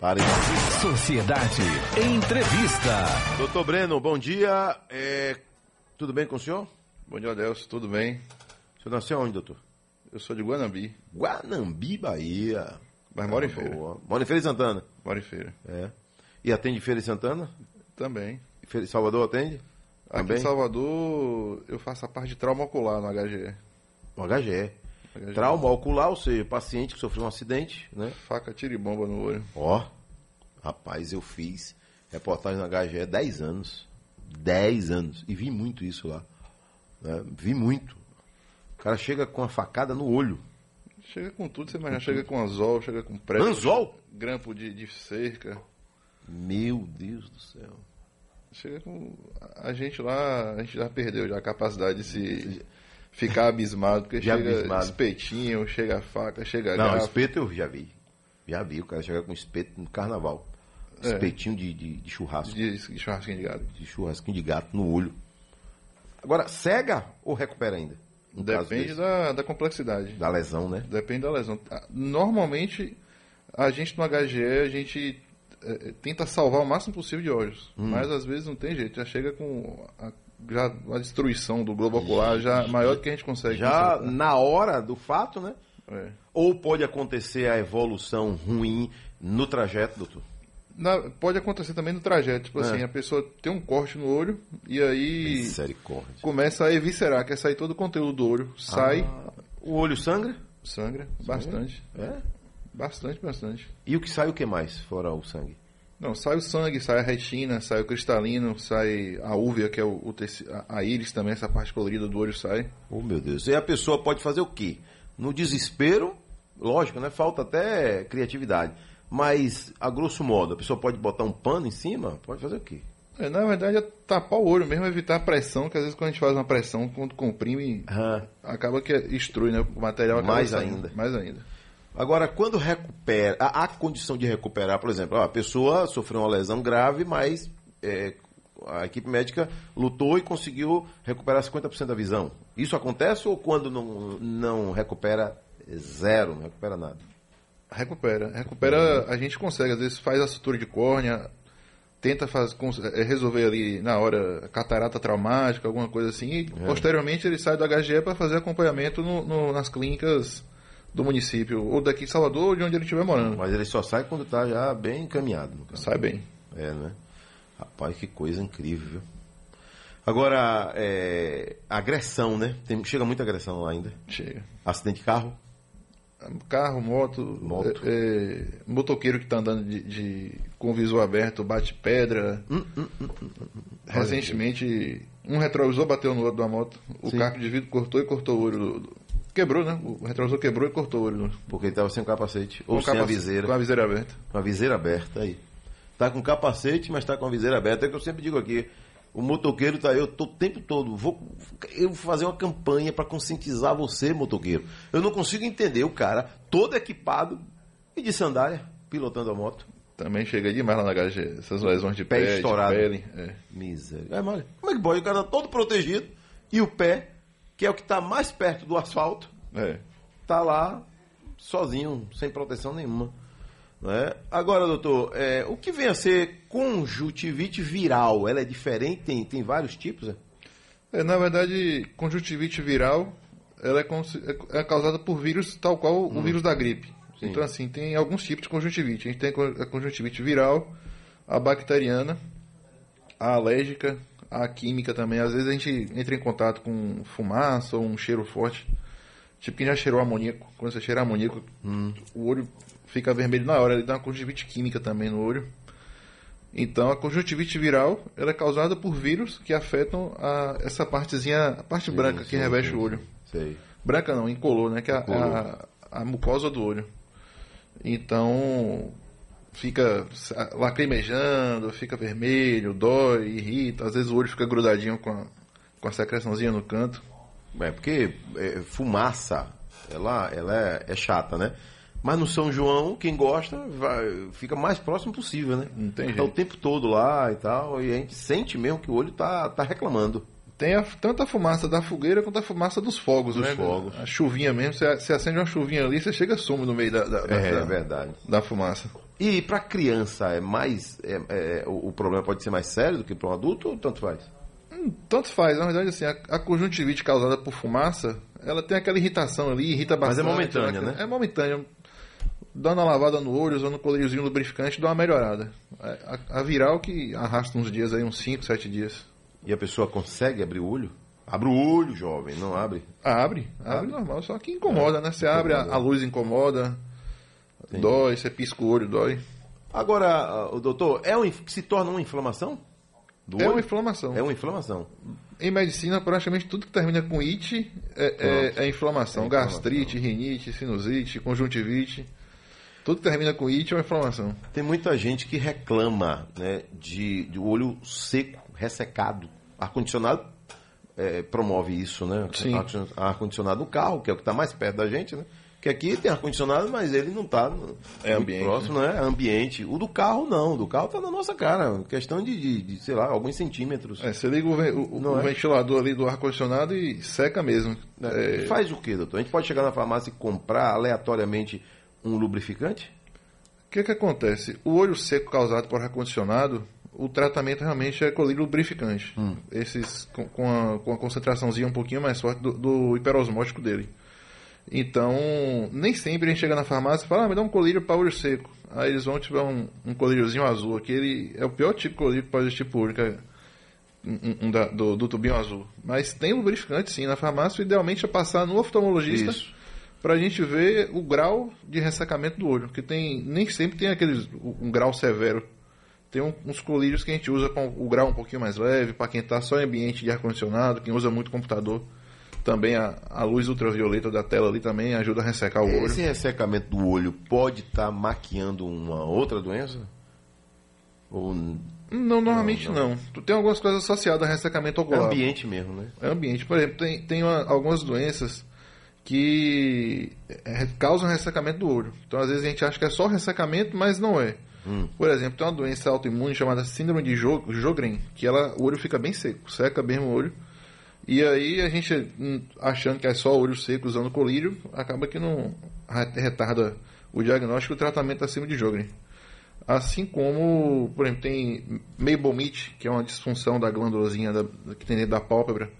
Para Sociedade Entrevista. Doutor Breno, bom dia. É, Tudo bem com o senhor? Bom dia, Adelso. Tudo bem? O senhor nasceu onde, doutor? Eu sou de Guanambi, Guanambi, Bahia. mas moro em Ah, feira. Mora em Feira de Santana. Moro em feira. É. E atende Feira de Santana? Também. E Feira de Salvador atende? Aqui Também? em Salvador, eu faço a parte de trauma ocular no HGE. No HGE. Trauma ocular, ou seja, paciente que sofreu um acidente, né? Faca, tiro e bomba no olho. Ó, rapaz, eu fiz reportagem no HGE 10 anos. 10 anos. E vi muito isso lá. né? Vi muito. O cara chega com a facada no olho. Chega com tudo, você imagina. Chega com anzol, chega com prego. Anzol? Grampo de, de cerca. Meu Deus do céu. Chega com... A gente lá, a gente já perdeu já a capacidade de se... Ficar abismado, porque Já chega abismado. espetinho, chega faca, chega Não, garfo. espeto eu já vi. Já vi, o cara chega com espeto no carnaval. É. Espetinho de, de, de churrasco. de, de churrasquinho de gado. De churrasquinho de gato no olho. Agora, cega ou recupera ainda? Depende da, da complexidade. da lesão, né? Depende da lesão. Ah, Normalmente, a gente no HGE, a gente eh, tenta salvar o máximo possível de olhos. Hum. Mas às vezes não tem jeito. Já chega com a, já a destruição do globo ocular já maior do que a gente consegue. Já consertar. na hora do fato, né? É. Ou pode acontecer a evolução ruim no trajeto, doutor? Na- pode acontecer também no trajeto. Tipo É. assim, a pessoa tem um corte no olho e aí Misericórdia. começa a eviscerar, quer sair todo o conteúdo do olho. Sai, O olho sangra? sangra, bastante. É. Bastante, bastante. E o que sai o que mais, fora o sangue? Não, sai o sangue, sai a retina, sai o cristalino, sai a úvea, que é o, o a, íris também, essa parte colorida do olho sai. Oh, meu Deus. E a pessoa pode fazer o quê? No desespero, lógico, né? Falta até criatividade. Mas, a grosso modo, a pessoa pode botar um pano em cima? Pode fazer o quê? É, na verdade é tapar o olho mesmo, evitar a pressão, que às vezes quando a gente faz uma pressão, quando comprime, acaba que acaba né? O material acaba Mais saindo. ainda. Mais ainda. Agora, quando recupera, há, condição de recuperar, por exemplo, a pessoa sofreu uma lesão grave, mas é, a equipe médica lutou e conseguiu recuperar 50% da visão. Isso acontece ou quando não, não recupera é zero, não recupera nada? Recupera. Recupera, a gente consegue, às vezes faz a sutura de córnea, tenta faz, cons- eh, resolver ali na hora catarata traumática, alguma coisa assim, e posteriormente ele sai do HGE para fazer acompanhamento no- no- nas clínicas do município, ou daqui de Salvador, ou de onde ele estiver morando. Mas ele só sai quando está já bem encaminhado. Sai bem. É, né? Rapaz, que coisa incrível. Agora, é, agressão, né? Tem- chega muita agressão lá ainda. Chega. Acidente de carro. Carro, moto, Moto. é, é, motoqueiro que está andando de, de- com o visor aberto, bate pedra. Hum, Recentemente, um retrovisor bateu no outro da moto. O Sim. caco de vidro cortou e cortou o olho. do- Quebrou, né? O retrovisor quebrou e cortou o olho. Porque ele estava sem o capacete. Ou com sem a capac- viseira. Com a viseira aberta. Com a viseira aberta aí. Tá com capacete, mas tá com a viseira aberta. É o que eu sempre digo aqui. O motoqueiro tá aí, eu tô o tempo todo. Vou, eu vou fazer uma campanha para conscientizar você, motoqueiro. Eu não consigo entender o cara todo equipado e de sandália, pilotando a moto. Também chega demais lá na HG. Essas lesões de Pé pé, estourado. de pele. É. Miséria. É. Como é que pode? O cara tá todo protegido e o pé, que é o que tá mais perto do asfalto, É. tá lá sozinho, sem proteção nenhuma. Né? Agora, doutor, é, o que vem a ser conjuntivite viral? Ela é diferente? Tem, tem vários tipos? É? É, na verdade, conjuntivite viral ela é, é- é causada por vírus tal qual o vírus da gripe. Então, assim, tem alguns tipos de conjuntivite. A gente tem a conjuntivite viral, a bacteriana, a alérgica, a química também. Às vezes a gente entra em contato com fumaça ou um cheiro forte. Tipo quem já cheirou amoníaco. Quando você cheira amoníaco, o olho fica vermelho na hora. Ele dá uma conjuntivite química também no olho. Então, a conjuntivite viral ela é causada por vírus que afetam a, essa partezinha, a parte branca que sim, reveste sim, o olho. Branca não, incolor, né? Que é a, a, a mucosa do olho. Então, fica lacrimejando, fica vermelho, dói, irrita. Às vezes o olho fica grudadinho com a, com a secreçãozinha no canto. É, porque é, fumaça, ela, ela é, é chata, né? Mas no São João, quem gosta, vai- fica mais próximo possível, né? Não tem Tá o tempo todo lá e tal, e a gente sente mesmo que o olho tá, tá reclamando. Tem a, tanto a fumaça da fogueira quanto a fumaça dos fogos, Dos né? fogos. A chuvinha mesmo, você, você acende uma chuvinha ali, você chega sumo no meio da, da, da- É, da- é verdade. da fumaça. E para criança é mais é, é, o, problema pode ser mais sério do que para um adulto ou tanto faz? Hum, tanto faz, na verdade assim, a, a conjuntivite causada por fumaça, ela tem aquela irritação ali, irrita Mas é bastante. momentânea, né? É momentânea. Dando uma lavada no olho, usando um colíriozinho lubrificante, dá uma melhorada. É, A, a viral que arrasta uns dias aí, uns 5, 7 dias. E a pessoa consegue abrir o olho? Abre o olho, jovem, não abre. Abre, abre normal, só que incomoda, né? Você abre, a, a luz incomoda, Entendi. dói, você pisca o olho, dói. Agora, ah, o doutor, é um, se torna uma inflamação? Do É uma inflamação. É uma inflamação. Em medicina, praticamente tudo que termina com it é, é- é inflamação. É inflamação. Gastrite, rinite, sinusite, conjuntivite. Tudo que termina com it é uma inflamação. Tem muita gente que reclama né, de, de olho seco, ressecado. Ar-condicionado eh, promove isso, né? Sim. Ar- Ar-condicionado no carro, que é o que está mais perto da gente, né? Que aqui tem ar-condicionado, mas ele não está É ambiente, próximo, né? É ambiente. O do carro não, o do carro está na nossa cara. Questão de, de, de, sei lá, alguns centímetros. É, você liga o, o- o é? ventilador ali do ar-condicionado e seca mesmo. né? É, Faz o que, doutor? A gente pode chegar na farmácia e comprar aleatoriamente um lubrificante? O que, que acontece? O olho seco causado por ar-condicionado, o tratamento realmente é colírio lubrificante. Hum. Esses com, com, a, com a concentraçãozinha um pouquinho mais forte do, do hiperosmótico dele. Então, nem sempre a gente chega na farmácia e fala, ah, me dá um colírio para olho seco. Aí eles vão tiver um, um colíriozinho azul. Aquele é o pior tipo de colírio que pode que é um, um- da- do, do tubinho azul. Mas tem lubrificante sim na farmácia, idealmente é passar no oftalmologista para a gente ver o grau de ressecamento do olho, que tem nem sempre tem aqueles um grau severo. Tem um- uns colírios que a gente usa com o grau um pouquinho mais leve, para quem está só em ambiente de ar condicionado, quem usa muito computador. Também a, a luz ultravioleta da tela ali também ajuda a ressecar o olho. Esse ressecamento do olho pode estar maquiando uma outra doença? Ou Não, normalmente Não, não, não. Tu tem algumas coisas associadas a ressecamento é ocular. ambiente mesmo, né? É ambiente. Por exemplo, tem, tem uma- algumas doenças que é, causam ressecamento do olho. Então, às vezes, a gente acha que é só ressecamento, mas não é. Hum. Por exemplo, tem uma doença autoimune chamada síndrome de Jo- Jogren, que ela, o olho fica bem seco, seca mesmo o olho. E aí a gente, hum, achando que é só olho seco usando colírio, acaba que não re- retarda o diagnóstico e o tratamento síndrome de Jogren. Assim como, por exemplo, tem meibomite, que é uma disfunção da glândulazinha da- que tem dentro da pálpebra.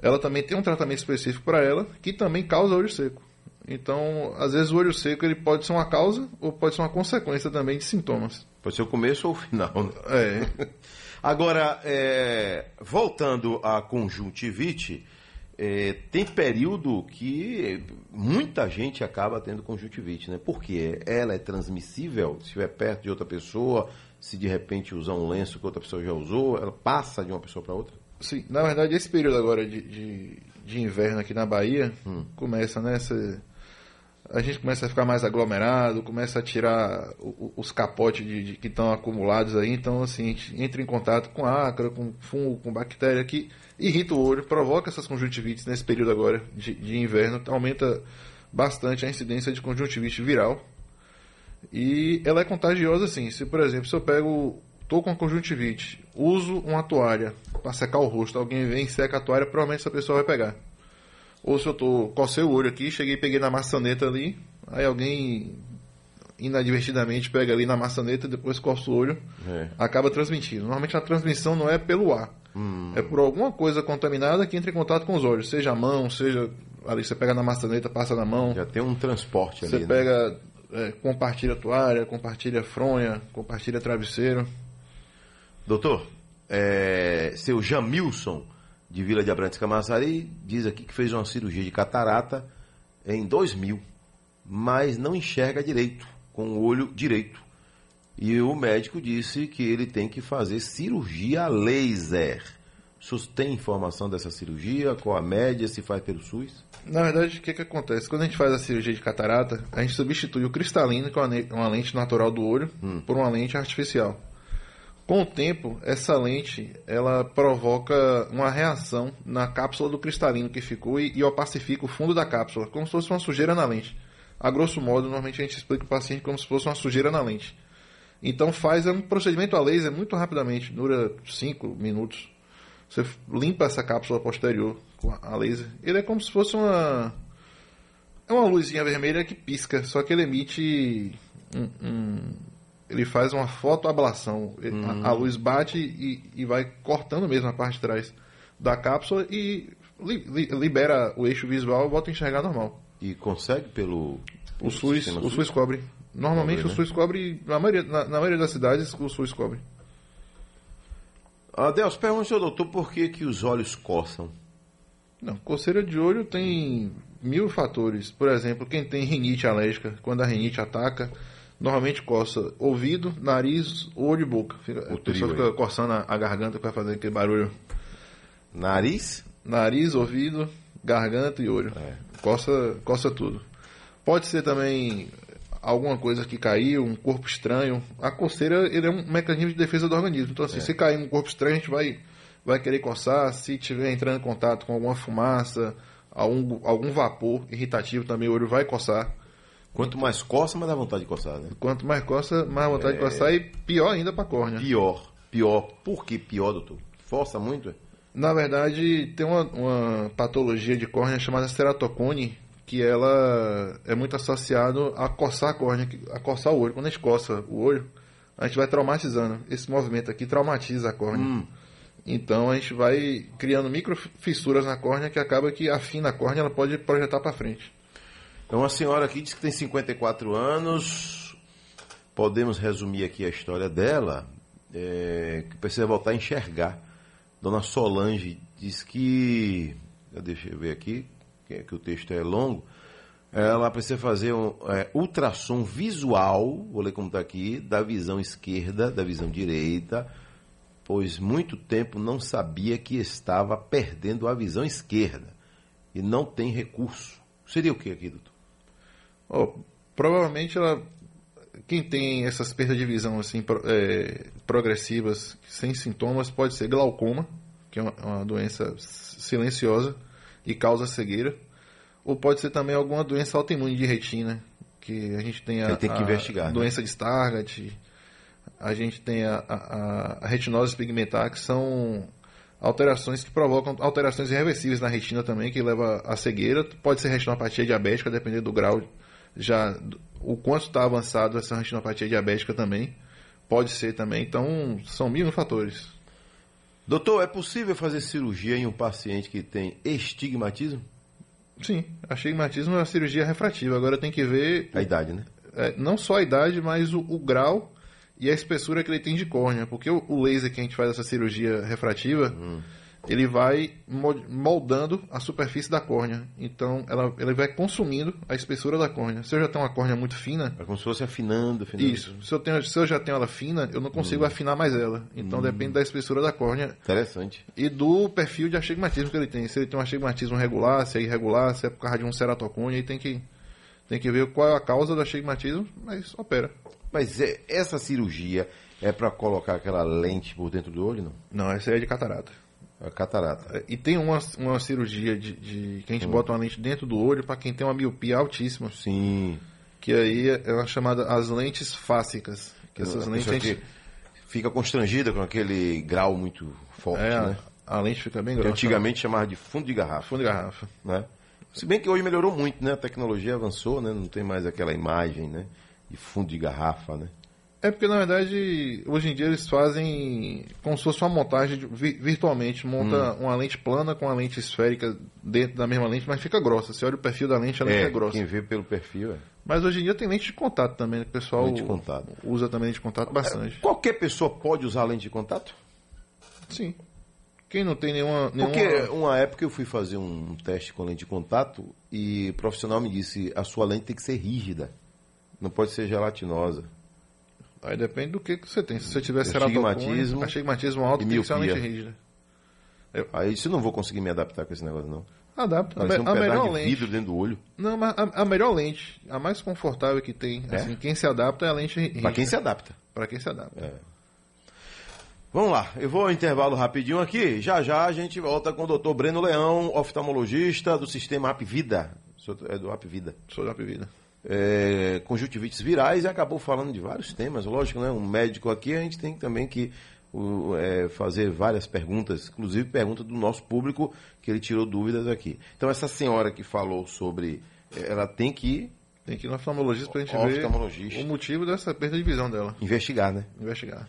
Ela também tem um tratamento específico para ela, que também causa olho seco. Então, às vezes o olho seco ele pode ser uma causa ou pode ser uma consequência também de sintomas. Pode ser o começo ou o final. né? É, Agora, é, voltando à conjuntivite, é, tem período que muita gente acaba tendo conjuntivite, né? Porque ela é transmissível, se estiver perto de outra pessoa, se de repente usar um lenço que outra pessoa já usou, ela passa de uma pessoa para outra? sim. Na verdade, esse período agora de, de, de inverno aqui na Bahia começa, né? A gente começa a ficar mais aglomerado, começa a tirar os capotes de, de- que estão acumulados aí. Então, assim, a gente entra em contato com ácaro, com fungo, com bactéria que irrita o olho, provoca essas conjuntivites nesse período agora de, de inverno, aumenta bastante a incidência de conjuntivite viral. E ela é contagiosa assim. Se, por exemplo, se eu pego, tô com conjuntivite, uso uma toalha para secar o rosto, alguém vem e seca a toalha, provavelmente essa pessoa vai pegar. Ou se eu tô, cocei o olho aqui, cheguei e peguei na maçaneta ali, aí alguém inadvertidamente pega ali na maçaneta, depois coça o olho, É. acaba transmitindo. Normalmente a transmissão não é pelo ar, é por alguma coisa contaminada que entra em contato com os olhos, seja a mão, seja ali você pega na maçaneta, passa na mão, Já tem um transporte você ali. né? pega, é, compartilha toalha, compartilha fronha, compartilha travesseiro. Doutor, é, seu Jamilson, de Vila de Abrantes Camaçari, diz aqui que fez uma cirurgia de catarata em 2000, mas não enxerga direito, com o olho direito. E o médico disse que ele tem que fazer cirurgia laser. Tem informação dessa cirurgia? Qual a média? Se faz pelo SUS? Na verdade, o que, que acontece? Quando a gente faz a cirurgia de catarata, a gente substitui o cristalino, que é uma lente natural do olho, por uma lente artificial. Com o tempo, essa lente ela provoca uma reação na cápsula do cristalino que ficou e, e opacifica o fundo da cápsula, como se fosse uma sujeira na lente. A grosso modo, normalmente a gente explica o paciente como se fosse uma sujeira na lente. Então faz um procedimento a laser muito rapidamente, dura 5 minutos. Você limpa essa cápsula posterior com a laser. Ele é como se fosse uma. É uma luzinha vermelha que pisca, só que ele emite um, um- ele faz uma fotoablação. Uhum. A, a luz bate e, e vai cortando mesmo a parte de trás da cápsula e li- li- libera o eixo visual e volta a enxergar normal. E consegue pelo. O SUS, o SUS cobre. Normalmente Cobre, o SUS cobre, na maioria, na, na maioria das cidades, o SUS cobre. Adeus, pergunte ao doutor por que, que os olhos coçam. Não, coceira de olho tem mil fatores. Por exemplo, quem tem rinite alérgica, quando a rinite ataca, normalmente coça ouvido, nariz, olho e boca. Fica, O a pessoa fica aí. coçando a, a garganta para fazer aquele barulho. Nariz? Nariz, ouvido, garganta e olho. É. Coça, coça tudo. Pode ser também alguma coisa que caiu, um corpo estranho. A coceira ele é um mecanismo de defesa do organismo. Então, assim, se cair um corpo estranho, a gente vai, vai querer coçar. Se tiver entrando em contato com alguma fumaça, algum, algum vapor irritativo, também o olho vai coçar. Quanto mais coça, mais dá vontade de coçar, né? Quanto mais coça, mais vontade de coçar e pior ainda para a córnea. Pior. Pior. Por que pior, doutor? Força muito? é? Na verdade, tem uma, uma patologia de córnea chamada ceratocone, que ela é muito associado a coçar a córnea, a coçar o olho. Quando a gente coça o olho, a gente vai traumatizando. Esse movimento aqui traumatiza a córnea. Então a gente vai criando microfissuras na córnea que acaba que afina a córnea, ela pode projetar para frente. Então a senhora aqui diz que tem 54 anos. Podemos resumir aqui a história dela, é, que precisa voltar a enxergar. Dona Solange diz que. Deixa eu ver aqui, que, que o texto é longo. Ela precisa fazer um é, ultrassom visual, vou ler como está aqui, da visão esquerda, da visão direita, pois muito tempo não sabia que estava perdendo a visão esquerda e não tem recurso. Seria o que aqui, doutor? Ó, provavelmente ela. Quem tem essas perdas de visão assim, é, progressivas, sem sintomas, pode ser glaucoma, que é uma, uma doença silenciosa e causa cegueira. Ou pode ser também alguma doença autoimune de retina, que a gente tem a, tem a investigar, né? doença de Stargardt, a gente tem a, a, a retinose pigmentar, que são alterações que provocam alterações irreversíveis na retina também, que leva à cegueira. Pode ser retinopatia diabética, dependendo do grau, já o quanto está avançado essa retinopatia diabética também. Pode ser também. Então, são mil fatores. Doutor, é possível fazer cirurgia em um paciente que tem estigmatismo? Sim, astigmatismo é uma cirurgia refrativa. Agora tem que ver A idade, né? é, não só a idade, mas o, o grau e a espessura que ele tem de córnea. Porque o, o laser que a gente faz essa cirurgia refrativa, ele vai mo- moldando a superfície da córnea. Então, ela, ele vai consumindo a espessura da córnea. Se eu já tenho uma córnea muito fina, É como se fosse afinando, afinando. isso. Se eu, tenho, se eu já tenho ela fina, eu não consigo afinar mais ela. Então, depende da espessura da córnea Interessante. e do perfil de astigmatismo que ele tem. Se ele tem um astigmatismo regular, se é irregular, se é por causa de um ceratocone, aí tem que, tem que ver qual é a causa do astigmatismo, mas opera. Mas é- essa cirurgia é para colocar aquela lente por dentro do olho, não? Não, essa aí é de catarata. A catarata. É, E tem uma, uma cirurgia de, de- que a gente bota uma lente dentro do olho para quem tem uma miopia altíssima, Sim. que aí é uma chamada as lentes fásicas. Que essas a lentes a gente, fica constrangida com aquele grau muito forte, é, né? a lente fica bem Que grossa. antigamente chamava de fundo de garrafa, fundo de garrafa. né? Se bem que hoje melhorou muito, né? A tecnologia avançou, né? Não tem mais aquela imagem, né? De fundo de garrafa, né? É porque, na verdade, hoje em dia eles fazem como se fosse uma montagem de- vi- virtualmente. Monta Hum. uma lente plana com uma lente esférica dentro da mesma lente, mas fica grossa. Você olha o perfil da lente, a lente é, É, grossa. quem vê pelo perfil é. Mas hoje em dia tem lente de contato também, né? que o pessoal Lente de contato. usa também lente de contato bastante. Qualquer pessoa pode usar lente de contato? Sim. Quem não tem nenhuma. nenhuma... Porque uma época eu fui fazer um teste com lente de contato e o profissional me disse a sua lente tem que ser rígida. Não pode ser gelatinosa. Aí depende do que, que você tem. Se você tiver Astigmatismo astigmatismo alto, tem que ser uma lente rígida. Aí isso eu não vou conseguir me adaptar com esse negócio, não. Adapta. A, Parece me- um a melhor de lente. vidro dentro do olho. Não, mas a, a melhor lente, a mais confortável que tem, É? assim, quem se adapta é a lente rígida. Pra quem se adapta. Pra quem se adapta. É. Vamos lá, eu vou ao intervalo rapidinho aqui. Já já a gente volta com o doutor Breno Leão, oftalmologista do sistema App Vida. O senhor É do App Vida. Sou da vida. É, conjuntivites virais e acabou falando de vários temas. Lógico, né? Um médico aqui, a gente tem também que o, é, fazer várias perguntas, inclusive perguntas do nosso público, que ele tirou dúvidas aqui. Então, essa senhora que falou sobre. Ela tem que Tem que ir no oftalmologista pra gente Ó, ver o motivo dessa perda de visão dela. Investigar, né? Investigar.